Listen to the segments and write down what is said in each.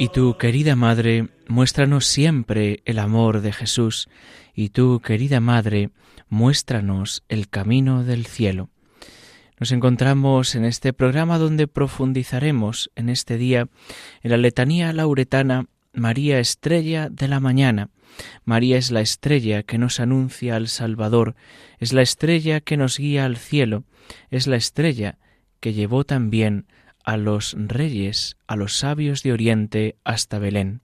Y tú, querida Madre, muéstranos siempre el amor de Jesús, y tú, querida Madre, muéstranos el camino del cielo. Nos encontramos en este programa donde profundizaremos en este día en la letanía lauretana María Estrella de la Mañana. María es la estrella que nos anuncia al Salvador, es la estrella que nos guía al cielo, es la estrella que llevó también a los reyes, a los sabios de Oriente hasta Belén.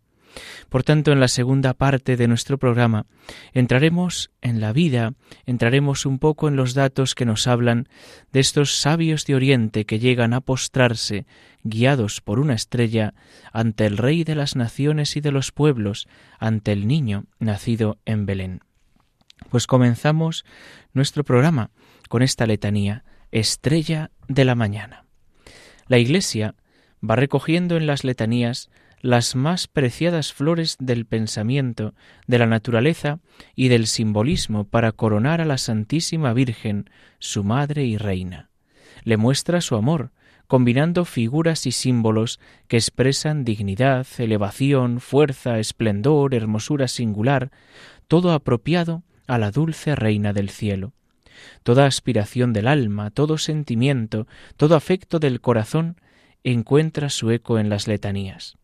Por tanto, en la segunda parte de nuestro programa entraremos en la vida, entraremos un poco en los datos que nos hablan de estos sabios de Oriente que llegan a postrarse, guiados por una estrella, ante el Rey de las naciones y de los pueblos, ante el niño nacido en Belén. Pues comenzamos nuestro programa con esta letanía, Estrella de la Mañana. La Iglesia va recogiendo en las letanías las más preciadas flores del pensamiento, de la naturaleza y del simbolismo para coronar a la Santísima Virgen, su Madre y Reina. Le muestra su amor, combinando figuras y símbolos que expresan dignidad, elevación, fuerza, esplendor, hermosura singular, todo apropiado a la dulce Reina del cielo. Toda aspiración del alma, todo sentimiento, todo afecto del corazón encuentra su eco en las letanías.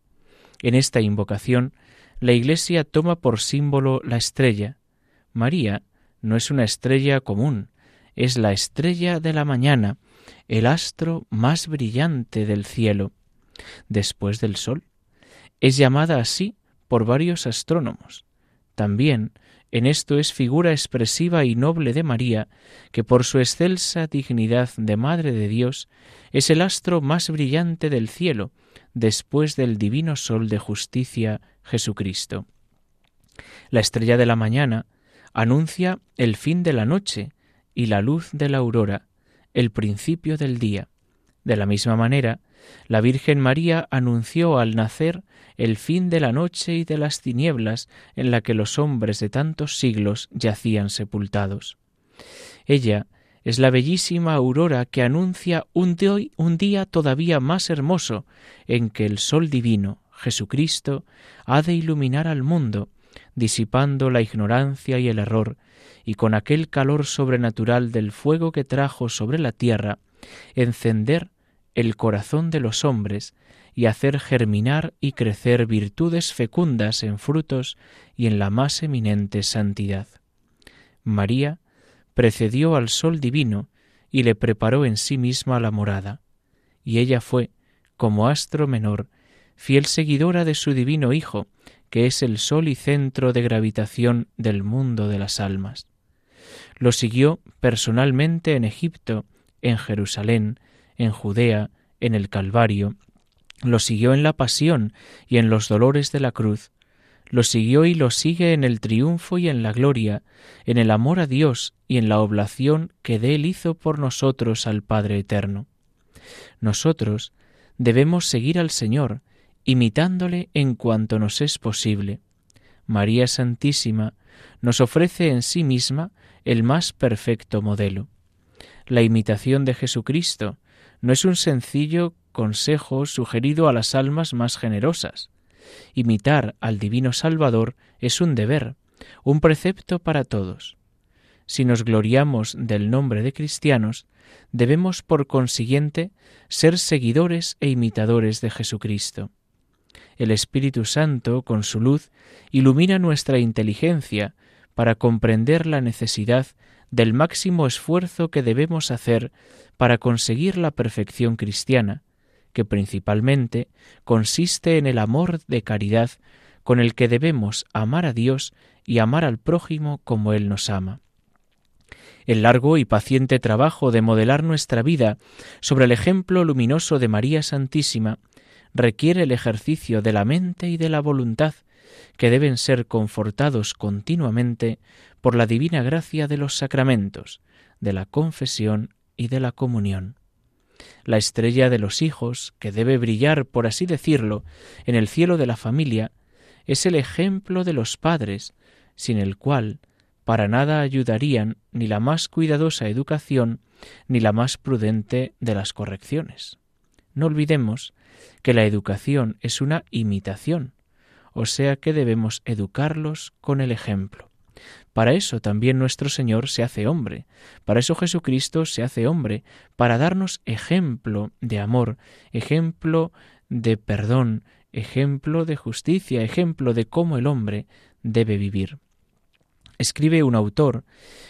En esta invocación, la Iglesia toma por símbolo la estrella. María no es una estrella común, es la estrella de la mañana, el astro más brillante del cielo, después del sol. Es llamada así por varios astrónomos. También en esto es figura expresiva y noble de María, que por su excelsa dignidad de Madre de Dios es el astro más brillante del cielo, después del divino Sol de justicia Jesucristo. La estrella de la mañana anuncia el fin de la noche y la luz de la aurora, el principio del día. De la misma manera, la Virgen María anunció al nacer el fin de la noche y de las tinieblas en la que los hombres de tantos siglos yacían sepultados. Ella es la bellísima aurora que anuncia un, un día todavía más hermoso en que el sol divino, Jesucristo, ha de iluminar al mundo, disipando la ignorancia y el error, y con aquel calor sobrenatural del fuego que trajo sobre la tierra, encender el corazón de los hombres y hacer germinar y crecer virtudes fecundas en frutos y en la más eminente santidad. María precedió al Sol divino y le preparó en sí misma la morada, y ella fue, como astro menor, fiel seguidora de su divino Hijo, que es el sol y centro de gravitación del mundo de las almas. Lo siguió personalmente en Egipto, en Jerusalén, en Judea, en el Calvario, lo siguió en la pasión y en los dolores de la cruz, lo siguió y lo sigue en el triunfo y en la gloria, en el amor a Dios y en la oblación que de él hizo por nosotros al Padre Eterno. Nosotros debemos seguir al Señor, imitándole en cuanto nos es posible. María Santísima nos ofrece en sí misma el más perfecto modelo. La imitación de Jesucristo no es un sencillo consejo sugerido a las almas más generosas. Imitar al Divino Salvador es un deber, un precepto para todos. Si nos gloriamos del nombre de cristianos, debemos por consiguiente ser seguidores e imitadores de Jesucristo. El Espíritu Santo, con su luz, ilumina nuestra inteligencia para comprender la necesidad del máximo esfuerzo que debemos hacer para conseguir la perfección cristiana, que principalmente consiste en el amor de caridad con el que debemos amar a Dios y amar al prójimo como Él nos ama. El largo y paciente trabajo de modelar nuestra vida sobre el ejemplo luminoso de María Santísima requiere el ejercicio de la mente y de la voluntad, que deben ser confortados continuamente por la divina gracia de los sacramentos, de la confesión y de la comunión. La estrella de los hijos, que debe brillar, por así decirlo, en el cielo de la familia, es el ejemplo de los padres, sin el cual para nada ayudarían ni la más cuidadosa educación ni la más prudente de las correcciones. No olvidemos que la educación es una imitación, o sea que debemos educarlos con el ejemplo. Para eso también nuestro Señor se hace hombre, para eso Jesucristo se hace hombre, para darnos ejemplo de amor, ejemplo de perdón, ejemplo de justicia, ejemplo de cómo el hombre debe vivir. Escribe un autor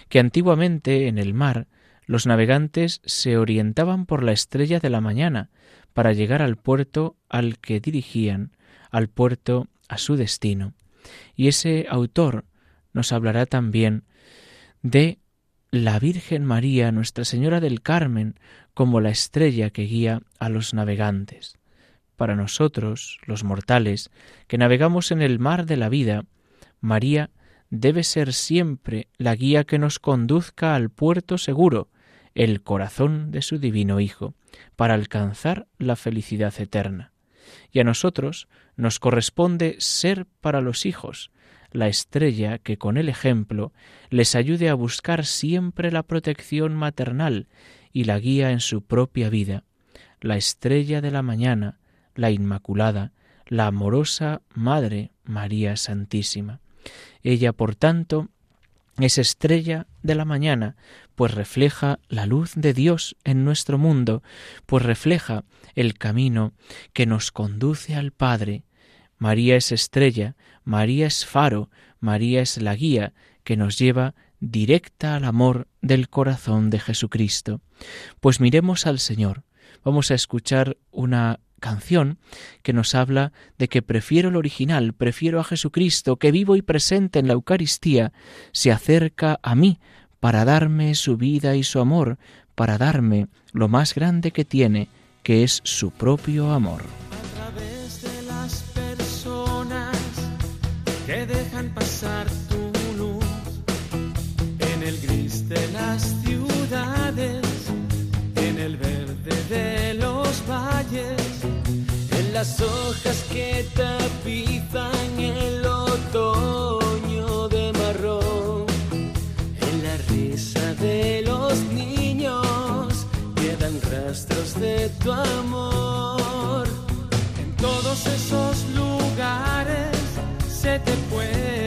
que antiguamente en el mar los navegantes se orientaban por la estrella de la mañana para llegar al puerto al que dirigían, al puerto a su destino. Y ese autor nos hablará también de la Virgen María, Nuestra Señora del Carmen, como la estrella que guía a los navegantes. Para nosotros, los mortales, que navegamos en el mar de la vida, María debe ser siempre la guía que nos conduzca al puerto seguro, el corazón de su divino Hijo, para alcanzar la felicidad eterna. Y a nosotros nos corresponde ser para los hijos la estrella que con el ejemplo les ayude a buscar siempre la protección maternal y la guía en su propia vida, la estrella de la mañana, la Inmaculada, la amorosa Madre María Santísima. Ella, por tanto, es estrella de la mañana, pues refleja la luz de Dios en nuestro mundo, pues refleja el camino que nos conduce al Padre. María es estrella, María es faro, María es la guía que nos lleva directa al amor del corazón de Jesucristo. Pues miremos al Señor. Vamos a escuchar una canción que nos habla de que prefiero el original, prefiero a Jesucristo, que vivo y presente en la Eucaristía, se acerca a mí para darme su vida y su amor, para darme lo más grande que tiene, que es su propio amor. A través de las personas que dejan pasar tu luz en el gris de las ciudades, en el verde de los las hojas que tapizan el otoño de marrón, en la risa de los niños quedan rastros de tu amor. En todos esos lugares se te puede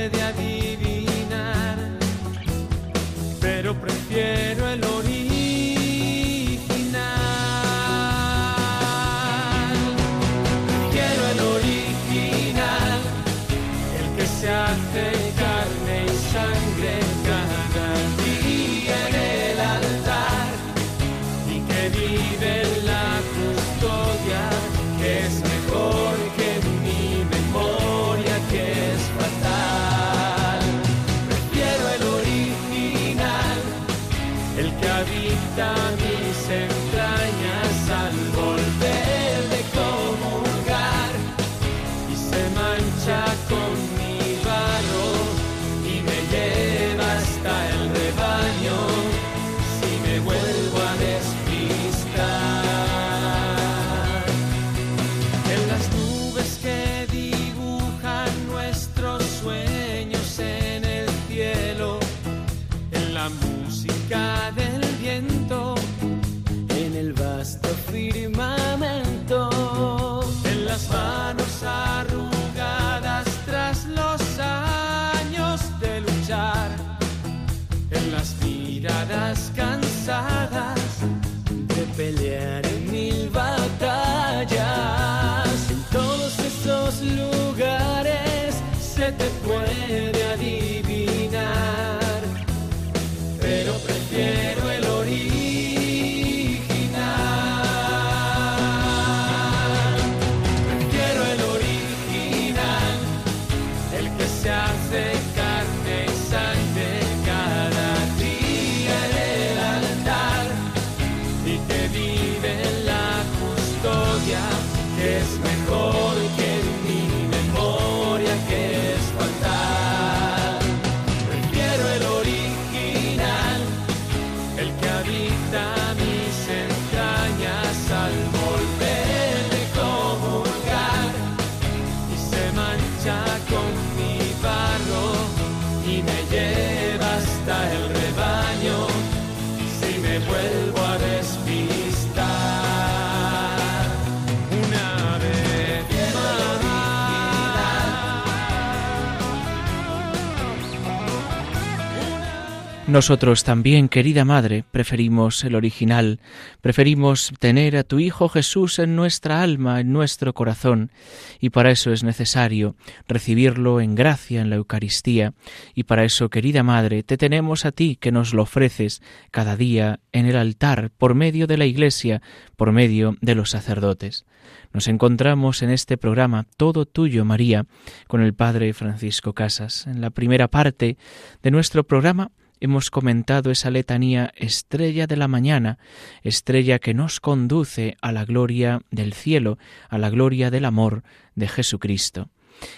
Nosotros también, querida Madre, preferimos el original, preferimos tener a tu Hijo Jesús en nuestra alma, en nuestro corazón, y para eso es necesario recibirlo en gracia en la Eucaristía, y para eso, querida Madre, te tenemos a ti que nos lo ofreces cada día en el altar, por medio de la Iglesia, por medio de los sacerdotes. Nos encontramos en este programa Todo Tuyo, María, con el Padre Francisco Casas. En la primera parte de nuestro programa, hemos comentado esa letanía estrella de la mañana, estrella que nos conduce a la gloria del cielo, a la gloria del amor de Jesucristo.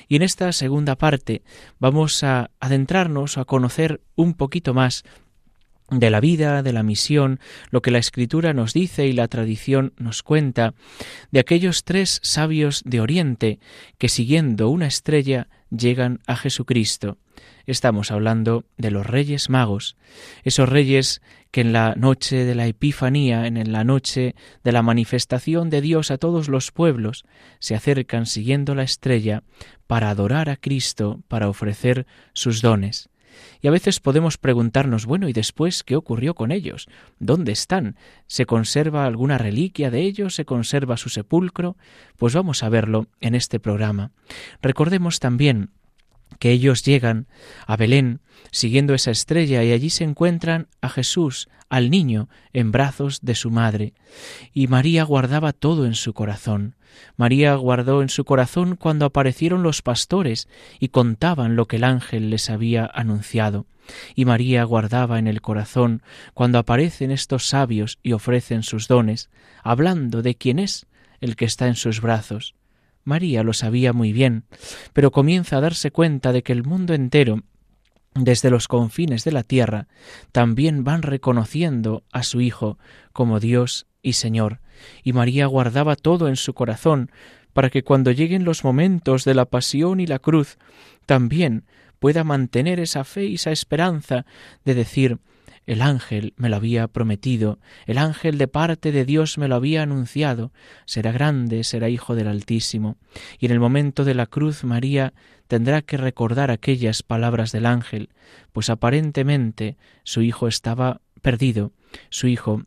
Y en esta segunda parte vamos a adentrarnos a conocer un poquito más de la vida, de la misión, lo que la Escritura nos dice y la tradición nos cuenta, de aquellos tres sabios de Oriente que siguiendo una estrella llegan a Jesucristo. Estamos hablando de los reyes magos, esos reyes que en la noche de la Epifanía, en la noche de la manifestación de Dios a todos los pueblos, se acercan siguiendo la estrella para adorar a Cristo, para ofrecer sus dones. Y a veces podemos preguntarnos, bueno, ¿y después qué ocurrió con ellos? ¿Dónde están? ¿Se conserva alguna reliquia de ellos? ¿Se conserva su sepulcro? Pues vamos a verlo en este programa. Recordemos también que ellos llegan a Belén siguiendo esa estrella y allí se encuentran a Jesús, al niño, en brazos de su madre. Y María guardaba todo en su corazón. María guardó en su corazón cuando aparecieron los pastores y contaban lo que el ángel les había anunciado. Y María guardaba en el corazón cuando aparecen estos sabios y ofrecen sus dones, hablando de quién es el que está en sus brazos. María lo sabía muy bien, pero comienza a darse cuenta de que el mundo entero desde los confines de la tierra, también van reconociendo a su Hijo como Dios y Señor, y María guardaba todo en su corazón, para que cuando lleguen los momentos de la pasión y la cruz, también pueda mantener esa fe y esa esperanza de decir el ángel me lo había prometido, el ángel de parte de Dios me lo había anunciado, será grande, será hijo del Altísimo. Y en el momento de la cruz María tendrá que recordar aquellas palabras del ángel, pues aparentemente su hijo estaba perdido, su hijo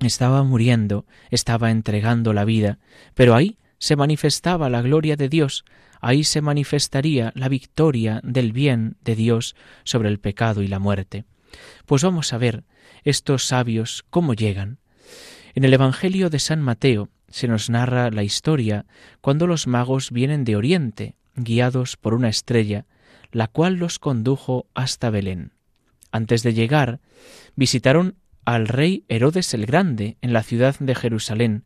estaba muriendo, estaba entregando la vida, pero ahí se manifestaba la gloria de Dios, ahí se manifestaría la victoria del bien de Dios sobre el pecado y la muerte. Pues vamos a ver estos sabios cómo llegan. En el Evangelio de San Mateo se nos narra la historia cuando los magos vienen de Oriente, guiados por una estrella, la cual los condujo hasta Belén. Antes de llegar, visitaron al rey Herodes el Grande en la ciudad de Jerusalén,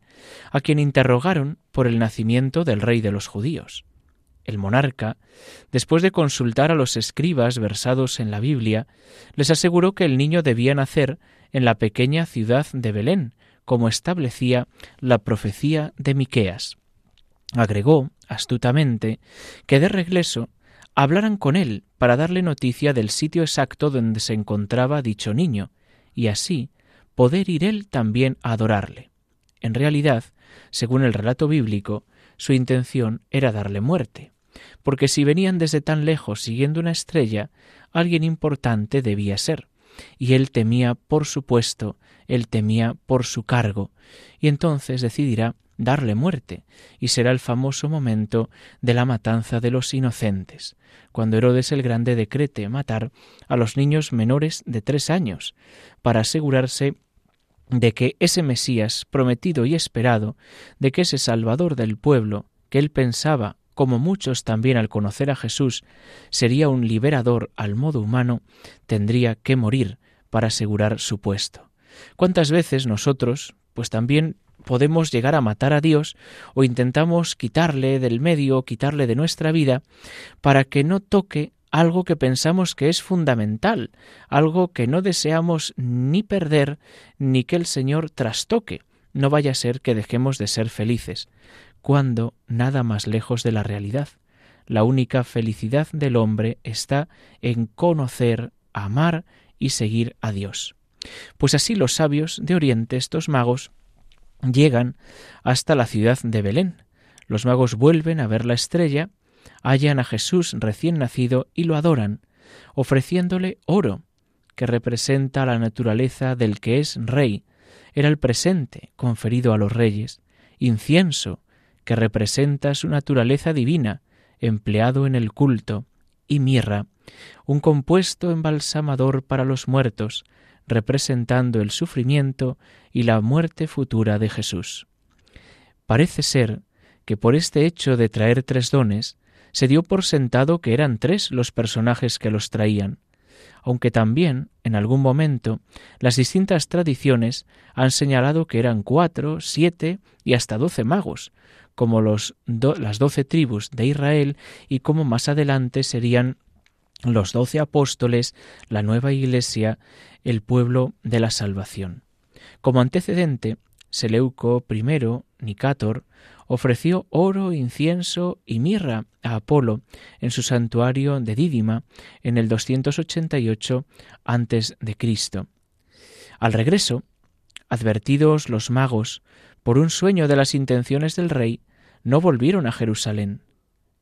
a quien interrogaron por el nacimiento del rey de los judíos. El monarca, después de consultar a los escribas versados en la Biblia, les aseguró que el niño debía nacer en la pequeña ciudad de Belén, como establecía la profecía de Miqueas. Agregó, astutamente, que de regreso hablaran con él para darle noticia del sitio exacto donde se encontraba dicho niño, y así poder ir él también a adorarle. En realidad, según el relato bíblico, su intención era darle muerte porque si venían desde tan lejos siguiendo una estrella, alguien importante debía ser. Y él temía por su puesto, él temía por su cargo, y entonces decidirá darle muerte, y será el famoso momento de la matanza de los inocentes, cuando Herodes el Grande decrete matar a los niños menores de tres años, para asegurarse de que ese Mesías prometido y esperado, de que ese Salvador del pueblo, que él pensaba como muchos también al conocer a Jesús sería un liberador al modo humano, tendría que morir para asegurar su puesto. ¿Cuántas veces nosotros, pues también podemos llegar a matar a Dios o intentamos quitarle del medio, quitarle de nuestra vida, para que no toque algo que pensamos que es fundamental, algo que no deseamos ni perder ni que el Señor trastoque. No vaya a ser que dejemos de ser felices cuando nada más lejos de la realidad. La única felicidad del hombre está en conocer, amar y seguir a Dios. Pues así los sabios de Oriente, estos magos, llegan hasta la ciudad de Belén. Los magos vuelven a ver la estrella, hallan a Jesús recién nacido y lo adoran, ofreciéndole oro, que representa la naturaleza del que es rey, era el presente conferido a los reyes, incienso, que representa su naturaleza divina, empleado en el culto, y mirra, un compuesto embalsamador para los muertos, representando el sufrimiento y la muerte futura de Jesús. Parece ser que por este hecho de traer tres dones, se dio por sentado que eran tres los personajes que los traían, aunque también, en algún momento, las distintas tradiciones han señalado que eran cuatro, siete y hasta doce magos, como los las doce tribus de Israel y como más adelante serían los doce apóstoles, la nueva iglesia, el pueblo de la salvación. Como antecedente, Seleuco I, Nicátor, ofreció oro, incienso y mirra a Apolo en su santuario de Dídima en el 288 antes de Cristo. Al regreso, advertidos los magos por un sueño de las intenciones del rey, no volvieron a Jerusalén.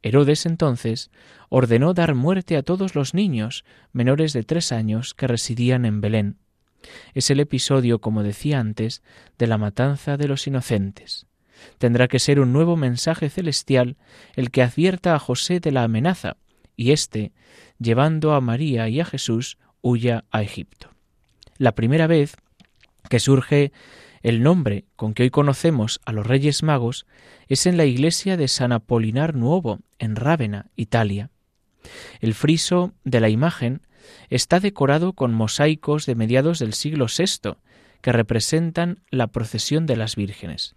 Herodes entonces ordenó dar muerte a todos los niños menores de tres años que residían en Belén. Es el episodio, como decía antes, de la matanza de los inocentes. Tendrá que ser un nuevo mensaje celestial el que advierta a José de la amenaza, y éste, llevando a María y a Jesús, huya a Egipto. La primera vez que surge el nombre con que hoy conocemos a los Reyes Magos es en la iglesia de San Apolinar Nuovo, en Rávena, Italia. El friso de la imagen está decorado con mosaicos de mediados del siglo VI, que representan la procesión de las vírgenes.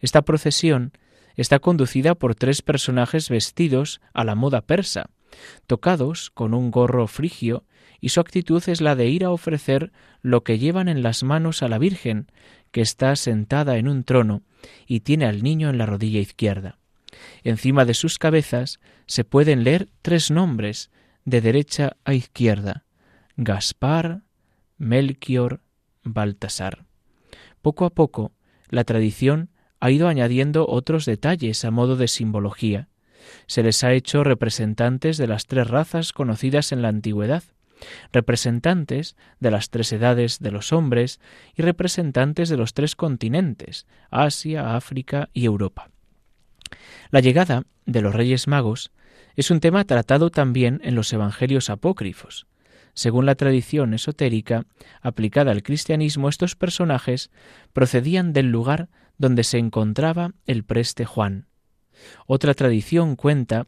Esta procesión está conducida por tres personajes vestidos a la moda persa, tocados con un gorro frigio, y su actitud es la de ir a ofrecer lo que llevan en las manos a la Virgen, que está sentada en un trono y tiene al niño en la rodilla izquierda. Encima de sus cabezas se pueden leer tres nombres de derecha a izquierda Gaspar, Melchior, Baltasar. Poco a poco, la tradición ha ido añadiendo otros detalles a modo de simbología. Se les ha hecho representantes de las tres razas conocidas en la antigüedad, representantes de las tres edades de los hombres y representantes de los tres continentes, Asia, África y Europa. La llegada de los Reyes Magos es un tema tratado también en los Evangelios apócrifos. Según la tradición esotérica aplicada al cristianismo, estos personajes procedían del lugar donde se encontraba el preste Juan. Otra tradición cuenta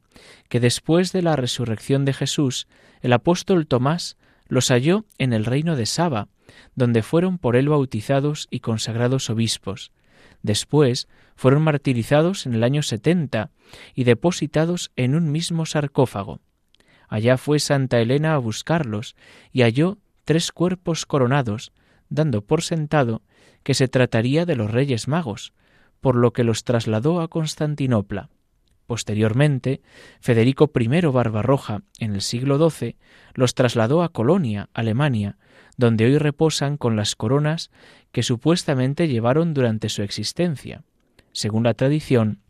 que después de la resurrección de Jesús, el apóstol Tomás los halló en el reino de Saba, donde fueron por él bautizados y consagrados obispos. Después fueron martirizados en el año setenta y depositados en un mismo sarcófago. Allá fue Santa Elena a buscarlos y halló tres cuerpos coronados, dando por sentado que se trataría de los Reyes Magos, por lo que los trasladó a Constantinopla. Posteriormente, Federico I Barbarroja, en el siglo XII, los trasladó a Colonia, Alemania, donde hoy reposan con las coronas que supuestamente llevaron durante su existencia. Según la tradición,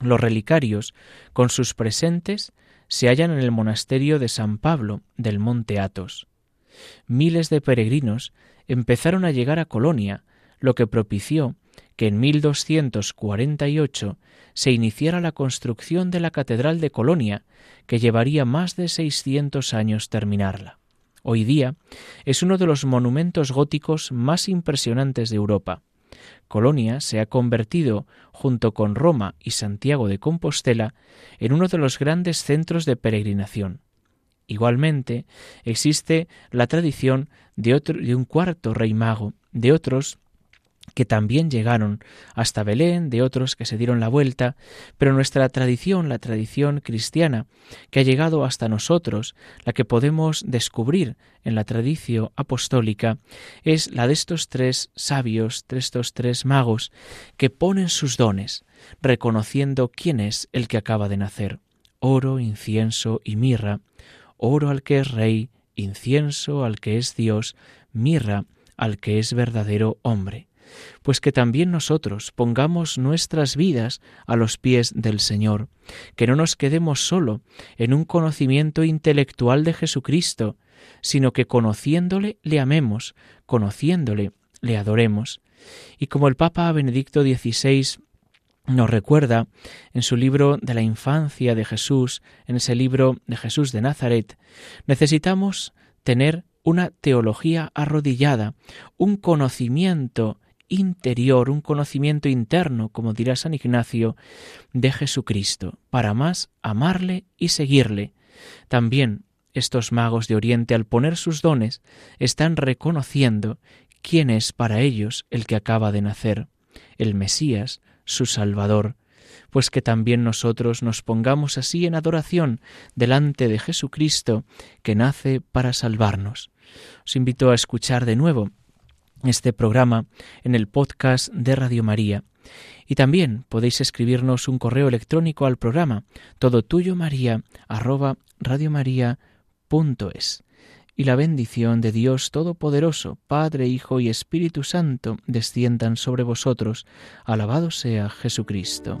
los relicarios, con sus presentes, se hallan en el monasterio de San Pablo del monte Athos. Miles de peregrinos empezaron a llegar a Colonia, lo que propició que en 1248 se iniciara la construcción de la Catedral de Colonia, que llevaría más de 600 años terminarla. Hoy día es uno de los monumentos góticos más impresionantes de Europa. Colonia se ha convertido, junto con Roma y Santiago de Compostela, en uno de los grandes centros de peregrinación. Igualmente, existe la tradición de, otro, de un cuarto rey mago, de otros que también llegaron hasta Belén, de otros que se dieron la vuelta, pero nuestra tradición, la tradición cristiana, que ha llegado hasta nosotros, la que podemos descubrir en la tradición apostólica, es la de estos tres sabios, de estos tres magos, que ponen sus dones, reconociendo quién es el que acaba de nacer. Oro, incienso y mirra, oro al que es rey, incienso al que es Dios, mirra al que es verdadero hombre pues que también nosotros pongamos nuestras vidas a los pies del Señor, que no nos quedemos solo en un conocimiento intelectual de Jesucristo, sino que conociéndole le amemos, conociéndole le adoremos. Y como el Papa Benedicto XVI nos recuerda en su libro de la infancia de Jesús, en ese libro de Jesús de Nazaret, necesitamos tener una teología arrodillada, un conocimiento interior, un conocimiento interno, como dirá San Ignacio, de Jesucristo, para más amarle y seguirle. También estos magos de Oriente, al poner sus dones, están reconociendo quién es para ellos el que acaba de nacer, el Mesías, su Salvador, pues que también nosotros nos pongamos así en adoración delante de Jesucristo, que nace para salvarnos. Os invito a escuchar de nuevo este programa en el podcast de Radio María. Y también podéis escribirnos un correo electrónico al programa todo tuyo maría arroba radiomaria.es. Y la bendición de Dios Todopoderoso, Padre, Hijo y Espíritu Santo, desciendan sobre vosotros. Alabado sea Jesucristo.